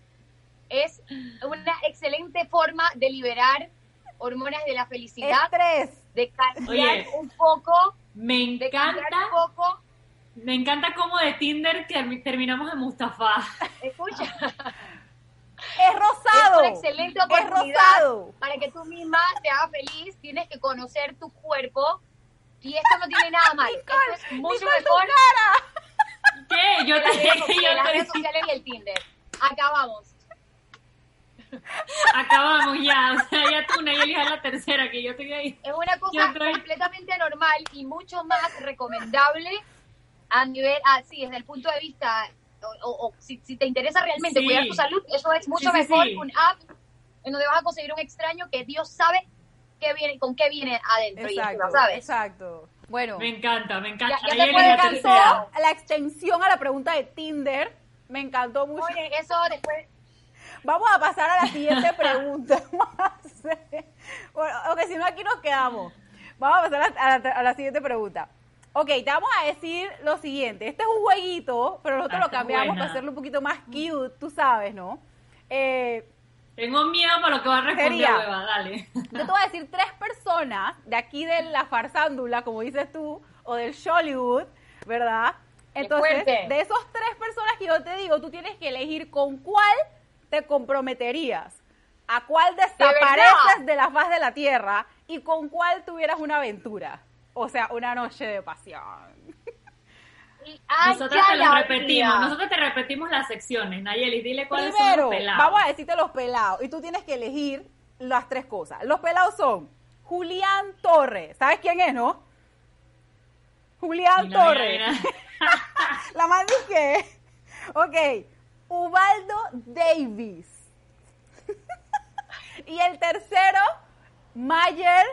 Es una excelente forma de liberar hormonas de la felicidad, Estrés. de cambiar Oye. un poco, Me de encanta, un poco. me encanta cómo de Tinder termi- terminamos en Mustafa. Escucha, Es rosado. es una excelente Es oportunidad rosado. para que tú misma te hagas feliz. Tienes que conocer tu cuerpo y esto no tiene nada malo. Esto es mucho Nicole, mejor. ¿Qué? Yo que las te las redes te- sociales y el Tinder. Acabamos. Acabamos ya, o sea, ya tú, Nayeli, es la tercera que yo estoy ahí. Es una cosa estoy- completamente normal y mucho más recomendable a nivel, así, desde el punto de vista, o, o- o si, si te interesa realmente Sí. cuidar tu salud, eso es mucho Sí, sí, mejor un app en donde vas a conseguir un extraño que Dios sabe qué viene, con qué viene adentro y Exacto, encima, ¿sabes? exacto. Bueno, Me encanta, me encanta. Ya- ya te me encantó la extensión a la pregunta de Tinder. Me encantó mucho. Oye, eso después, Vamos a pasar a la siguiente pregunta. Bueno, si no, aquí nos quedamos. Vamos a pasar a la, a la siguiente pregunta. Ok, te vamos a decir lo siguiente. Este es un jueguito, pero nosotros Ah, lo cambiamos buena. para hacerlo un poquito más cute, tú sabes, ¿no? Eh, Tengo miedo por lo que va a responder, Sería. hueva, dale. yo te voy a decir tres personas de aquí de la farsándula, como dices tú, o del Hollywood, ¿verdad? Entonces, de esos tres personas que yo te digo, tú tienes que elegir con cuál te comprometerías, a cuál desapareces de la faz de la tierra y con cuál tuvieras una aventura. O sea, una noche de pasión. Ay, Nosotros te lo repetimos, nosotros te repetimos las secciones. Nayeli, dile cuáles Primero, son los pelados. vamos a decirte los pelados y tú tienes que elegir las tres cosas. Los pelados son Julián Torres. ¿Sabes quién es, no? Julián mira, Torres. mira. La más dije. Ok. Ubaldo Davis. y el tercero, Mayer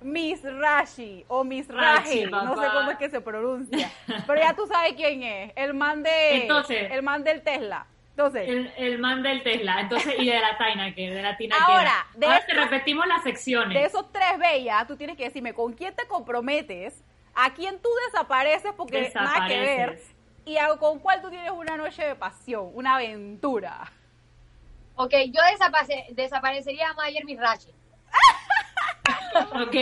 Misrashi o Misraji, no sé cómo es que se pronuncia, pero ya tú sabes quién es, el man de Entonces- el man del Tesla. Entonces, El, el man del Tesla, entonces, y de la Taina, que de la Tina Ahora, que de Ahora te repetimos las secciones. de esos tres bellas, tú tienes que decirme con quién te comprometes, a quién tú desapareces porque nada que ver, Desapareces. Y con cuál tú tienes una noche de pasión, una aventura. Ok, yo desapare- desaparecería a Mayer Mirachi. Ok.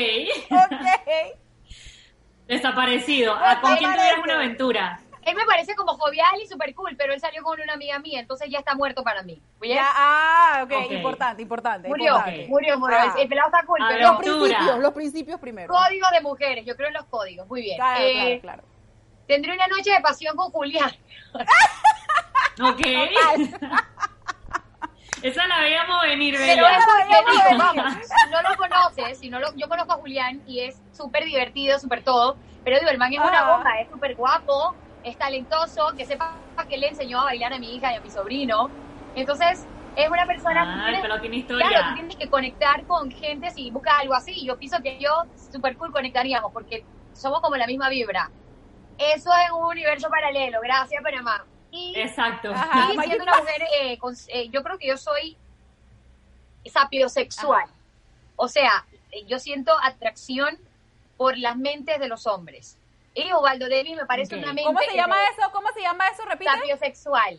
Ok. Desaparecido. ¿A con quién Desaparece. tuvieras una aventura? Él me parece como jovial y súper cool, pero él salió con una amiga mía, entonces ya está muerto para mí. ¿Oye? Ya, ah, ok, Ok. importante, importante. murió, importante. murió, murió. Ah. El pelado está cool, pero Los principios, los principios primero. códigos de mujeres, yo creo en los códigos. Muy bien. Claro, Eh, claro, claro. Tendré una noche de pasión con Julián. Ok. Esa la veíamos venir, Pero vamos, si no lo conoces, si no lo, yo conozco a Julián y es súper divertido, súper todo, pero digo, el man es una Ah. bomba, es súper guapo, es talentoso, que sepa que le enseñó a bailar a mi hija y a mi sobrino. Entonces, es una persona Ah, que el tiene- historia. Claro, tú tienes que conectar con gente si buscas algo así. Yo pienso que yo, super cool, conectaríamos porque somos como la misma vibra. Eso es un universo paralelo. Gracias, Panamá. Y, Exacto. Ajá. y Mayor- siendo una mujer, eh, con- eh, yo creo que yo soy sapiosexual. O sea, eh, yo siento atracción por las mentes de los hombres. Y Ubaldo Davis me parece una mente ¿Cómo se llama me- eso? ¿Cómo se llama eso? Repite. sapiosexual.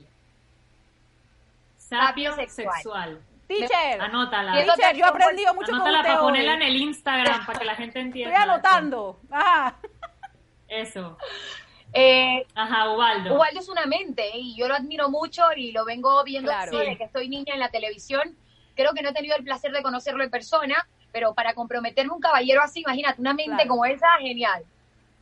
Sapio sexual. sexual. Teacher. Anótala. Teacher, yo he aprendido mucho con Anótala usted para hoy. ponerla en el Instagram para que la gente entienda. Estoy anotando. Ajá. Eso. Eh, Ajá, Ubaldo. Ubaldo es una mente ¿eh? y yo lo admiro mucho y lo vengo viendo Claro. desde Sí. que estoy niña en la televisión. Creo que no he tenido el placer de conocerlo en persona, pero para comprometerme un caballero así, imagínate, una mente Claro. como esa, genial.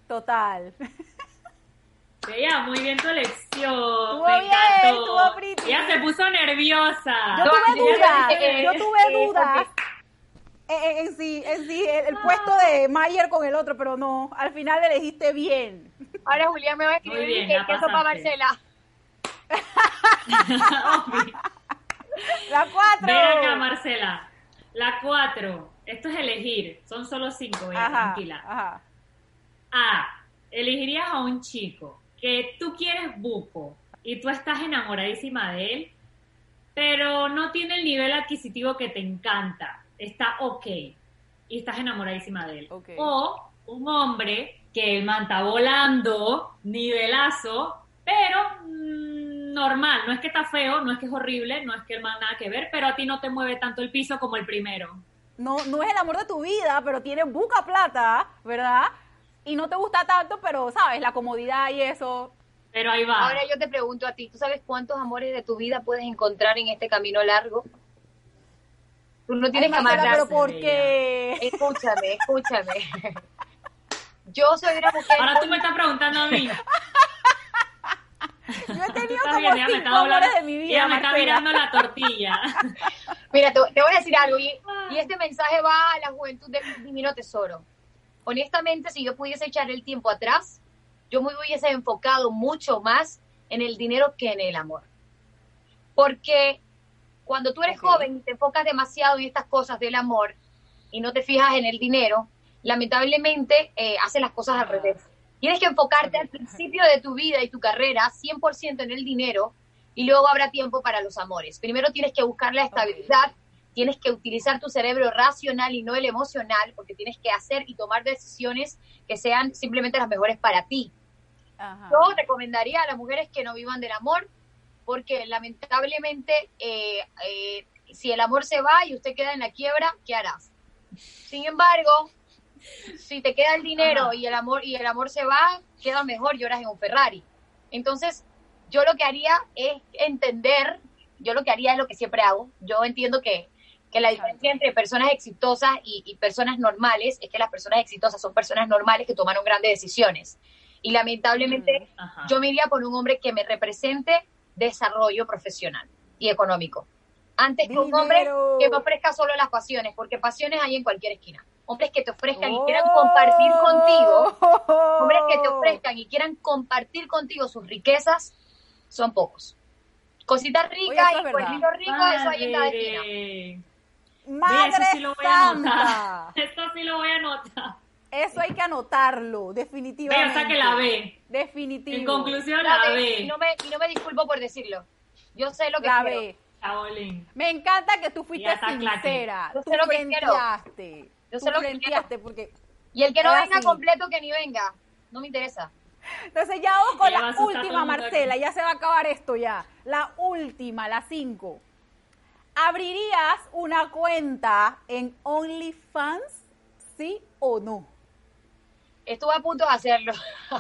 Total. Bella, muy bien tu elección. Estuvo me bien, encantó. estuvo pretty. Ella se puso nerviosa. Yo tuve dudas, yo tuve dudas. En, en- en sí, en sí, el, el puesto de Mayer con el otro, pero no, al final elegiste bien. Ahora Julián me va a escribir Muy bien, que queso para. Marcela. La cuatro. Ven acá, Marcela. La cuatro. Esto es elegir. Son solo cinco, Ajá, tranquila. ajá. A. Elegirías a un chico que tú quieres buco y tú estás enamoradísima de él, pero no tiene el nivel adquisitivo que te encanta. Está ok. Y estás enamoradísima de él. O un hombre que el man está volando, nivelazo, pero mm, normal. No es que está feo, no es que es horrible, no es que el man nada que ver, pero a ti no te mueve tanto el piso como el primero. No, no es el amor de tu vida, pero tiene buca plata, ¿verdad? Y no te gusta tanto, pero sabes, la comodidad y eso. Pero ahí va. Ahora yo te pregunto a ti, ¿tú sabes cuántos amores de tu vida puedes encontrar en este camino largo? Tú no tienes Ay, que amarrarse. pero ¿por qué? Escúchame, escúchame. Yo soy una mujer... Ahora tú me estás preguntando a mí. Yo he tenido como bien, ella me cinco está amores de mi vida, ella me está Marcela. virando la tortilla. Mira, te, te voy a decir algo, y, y este mensaje va a la juventud de mi divino tesoro. Honestamente, si yo pudiese echar el tiempo atrás, yo me hubiese enfocado mucho más en el dinero que en el amor. Porque cuando tú eres joven y te enfocas demasiado en estas cosas del amor y no te fijas en el dinero, lamentablemente eh, haces las cosas al Ah. revés. Tienes que enfocarte al principio de tu vida y tu carrera 100% en el dinero y luego habrá tiempo para los amores. Primero tienes que buscar la estabilidad tienes que utilizar tu cerebro racional y no el emocional, porque tienes que hacer y tomar decisiones que sean simplemente las mejores para ti. Ajá. Yo recomendaría a las mujeres que no vivan del amor, porque lamentablemente eh, eh, si el amor se va y usted queda en la quiebra, ¿qué harás? Sin embargo, si te queda el dinero Ajá. y el amor y el amor se va, queda mejor lloras en un Ferrari. Entonces, yo lo que haría es entender, yo lo que haría es lo que siempre hago. Yo entiendo que, que la diferencia entre personas exitosas y, y personas normales es que las personas exitosas son personas normales que tomaron grandes decisiones. Y lamentablemente Ajá. yo me iría por un hombre que me represente desarrollo profesional y económico. Antes que un hombre que me ofrezca solo las pasiones, porque pasiones hay en cualquier esquina. Hombres que te ofrezcan y quieran Oh. compartir contigo, hombres que te ofrezcan y quieran compartir contigo sus riquezas, son pocos. Cositas ricas y cuernitos ricos, eso hay en cada esquina. Madre Ve, eso sí lo voy a santa. anotar. Esto sí lo voy a anotar. Eso hay que anotarlo, definitivamente. sea que la ve. Definitivo. En conclusión, La la ve, ve. y, no me, y no me disculpo por decirlo. Yo sé lo que La quiero. ve. Chabolín. Me encanta que tú fuiste sincera. Yo Tú sé lo que quiero. Yo Tú sé lo que frenteaste porque... Y el que no venga completo, que ni venga. No me interesa. Entonces ya vamos con la última, Marcela. Ya se va a acabar esto ya. La última, la cinco. ¿Abrirías una cuenta en OnlyFans? ¿Sí o no? Estuve a punto de hacerlo.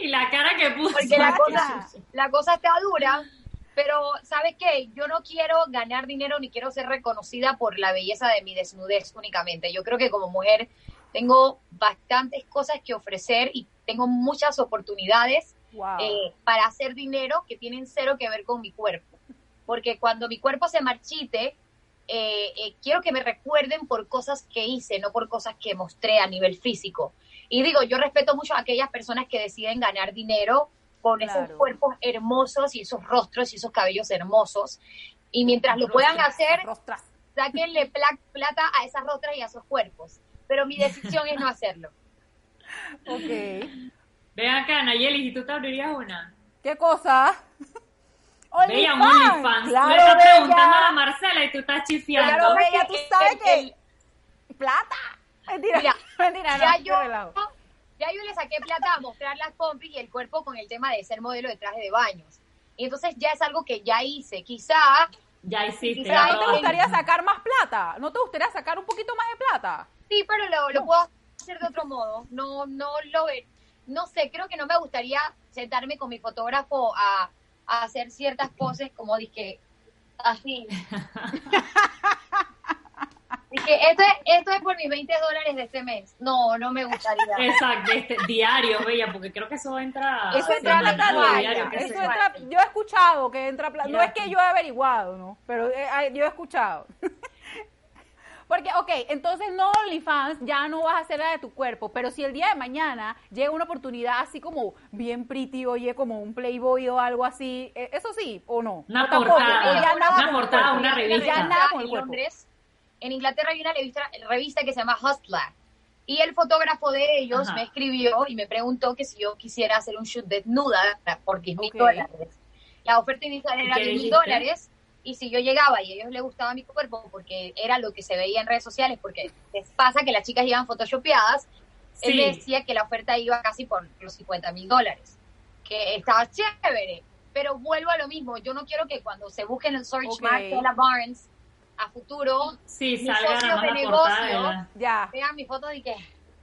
Y la cara que puso. Porque la cosa, la cosa está dura. Pero, ¿sabes qué? Yo no quiero ganar dinero ni quiero ser reconocida por la belleza de mi desnudez únicamente. Yo creo que como mujer tengo bastantes cosas que ofrecer y tengo muchas oportunidades Wow. eh, para hacer dinero que tienen cero que ver con mi cuerpo. Porque cuando mi cuerpo se marchite, eh, eh, quiero que me recuerden por cosas que hice, no por cosas que mostré a nivel físico. Y digo, yo respeto mucho a aquellas personas que deciden ganar dinero con esos Claro. cuerpos hermosos y esos rostros y esos cabellos hermosos. Y mientras lo puedan Rostros. hacer, Rostras. sáquenle pla- plata a esas rostras y a esos cuerpos. Pero mi decisión es no hacerlo. Ok. Ven acá, Nayeli, si tú te abrirías una. ¿Qué cosa? Veía un OnlyFans. Claro, Le estás bella. preguntando a la Marcela y tú estás chifiando. Claro, bella, tú El- sabes el- que... Plata. Mentira, Mira, mentira, no, ya qué yo, ya yo le saqué plata a mostrar las pompis y el cuerpo con el tema de ser modelo de traje de baños. Y entonces ya es algo que ya hice. Quizá, Ya hiciste. Quizá ya ¿No te gustaría sacar más plata? ¿No te gustaría sacar un poquito más de plata? sí, pero lo, lo puedo hacer de otro modo. No, no lo. No sé, creo que no me gustaría sentarme con mi fotógrafo a, a hacer ciertas poses como dije, así. Dije, esto es, esto es por mis 20 dólares de este mes. No, no me gustaría. Exacto, este, diario, bella, porque creo que eso entra. Eso Eso entra plata diaria. Eso entra, yo he escuchado que entra plata. No es que yo he averiguado, ¿no? Pero eh, yo he escuchado. Porque, ok, entonces no OnlyFans, ya no vas a hacer la de tu cuerpo, pero si el día de mañana llega una oportunidad así como bien pretty, oye, como un Playboy o algo así, eh, eso sí, o no. Una O portada, ya nada una el portada, cuerpo. una revista. Ya nada con el en cuerpo. Londres, en Inglaterra hay una revista, revista que se llama Hustler. Y el fotógrafo de ellos Ajá. me escribió y me preguntó que si yo quisiera hacer un shoot desnuda por 10 mil Ok. dólares. La oferta inicial era ¿Qué 10 mil dólares. Y si yo llegaba y a ellos les gustaba mi cuerpo, porque era lo que se veía en redes sociales, porque les pasa que las chicas llevan photoshopeadas, él Sí. me decía que la oferta iba casi por los 50 mil dólares. Que estaba chévere. Pero vuelvo a lo mismo. Yo no quiero que cuando se busquen el search Ok. Marcela Barnes a futuro Sí, Mis socios de negocio. Ya. vean mi foto y que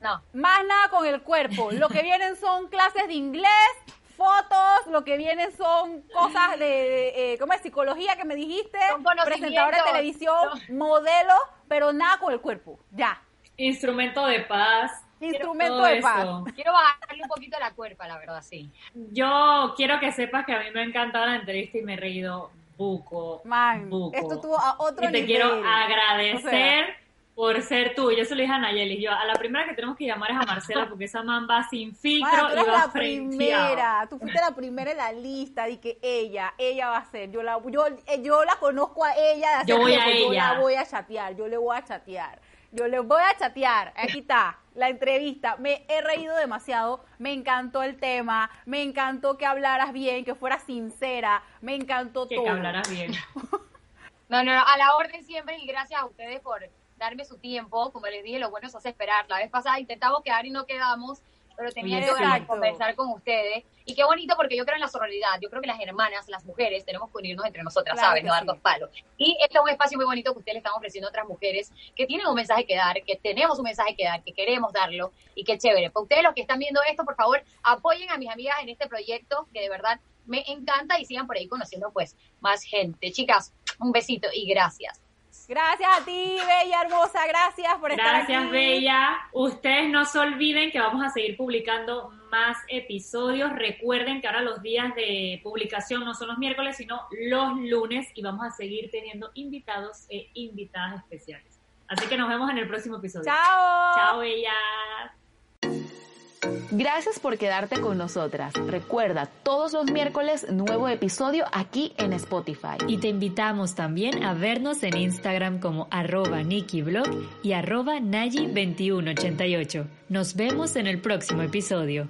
no. Más nada con el cuerpo. Lo que vienen son clases de inglés, fotos, lo que vienen son cosas de, de, eh, ¿cómo es? Psicología que me dijiste, presentadora de televisión, No. modelo, pero nada con el cuerpo. Ya. Instrumento de paz. Instrumento de paz. Quiero bajarle un poquito la cuerpa, la verdad, sí. Yo quiero que sepas que a mí me ha encantado la entrevista y me he reído buco. Man, buco. esto tuvo a otro Y te nivel. quiero O agradecer sea, por ser tú. Yo se lo dije a Nayeli. Yo, a la primera que tenemos que llamar es a Marcela porque esa man va sin filtro Mara, tú y eres va la frenteado. primera, tú fuiste la primera en la lista de que ella, ella va a ser, yo la, yo, eh, yo la conozco a ella de hace Yo voy a tiempo, yo ella. la voy a chatear, yo le voy a chatear. Yo les voy a chatear. Aquí está la entrevista. Me he reído demasiado. Me encantó el tema. Me encantó que hablaras bien, que fueras sincera. Me encantó que todo. Que hablaras bien. No, no, no, a la orden siempre y gracias a ustedes por darme su tiempo. Como les dije, lo bueno es hacer esperar. La vez pasada intentamos quedar y no quedamos, pero tenía que conversar con ustedes. Y qué bonito porque yo creo en la sororidad. Yo creo que las hermanas, las mujeres, tenemos que unirnos entre nosotras, Claro ¿sabes? No dar sí. dos palos. Y este es un espacio muy bonito que ustedes le están ofreciendo a otras mujeres que tienen un mensaje que dar, que tenemos un mensaje que dar, que queremos darlo y qué chévere. Para ustedes los que están viendo esto, por favor, apoyen a mis amigas en este proyecto que de verdad me encanta y sigan por ahí conociendo pues más gente. Chicas, un besito y gracias. Gracias a ti, bella hermosa. Gracias por estar aquí. Gracias, Bella. Ustedes no se olviden que vamos a seguir publicando más episodios. Recuerden que ahora los días de publicación no son los miércoles, sino los lunes y vamos a seguir teniendo invitados e invitadas especiales. Así que nos vemos en el próximo episodio. Chao. Chao, Bella. Gracias por quedarte con nosotras. Recuerda, todos los miércoles nuevo episodio aquí en Spotify. Y te invitamos también a vernos en Instagram como arroba NikiBlog y arroba Nayi2188. Nos vemos en el próximo episodio.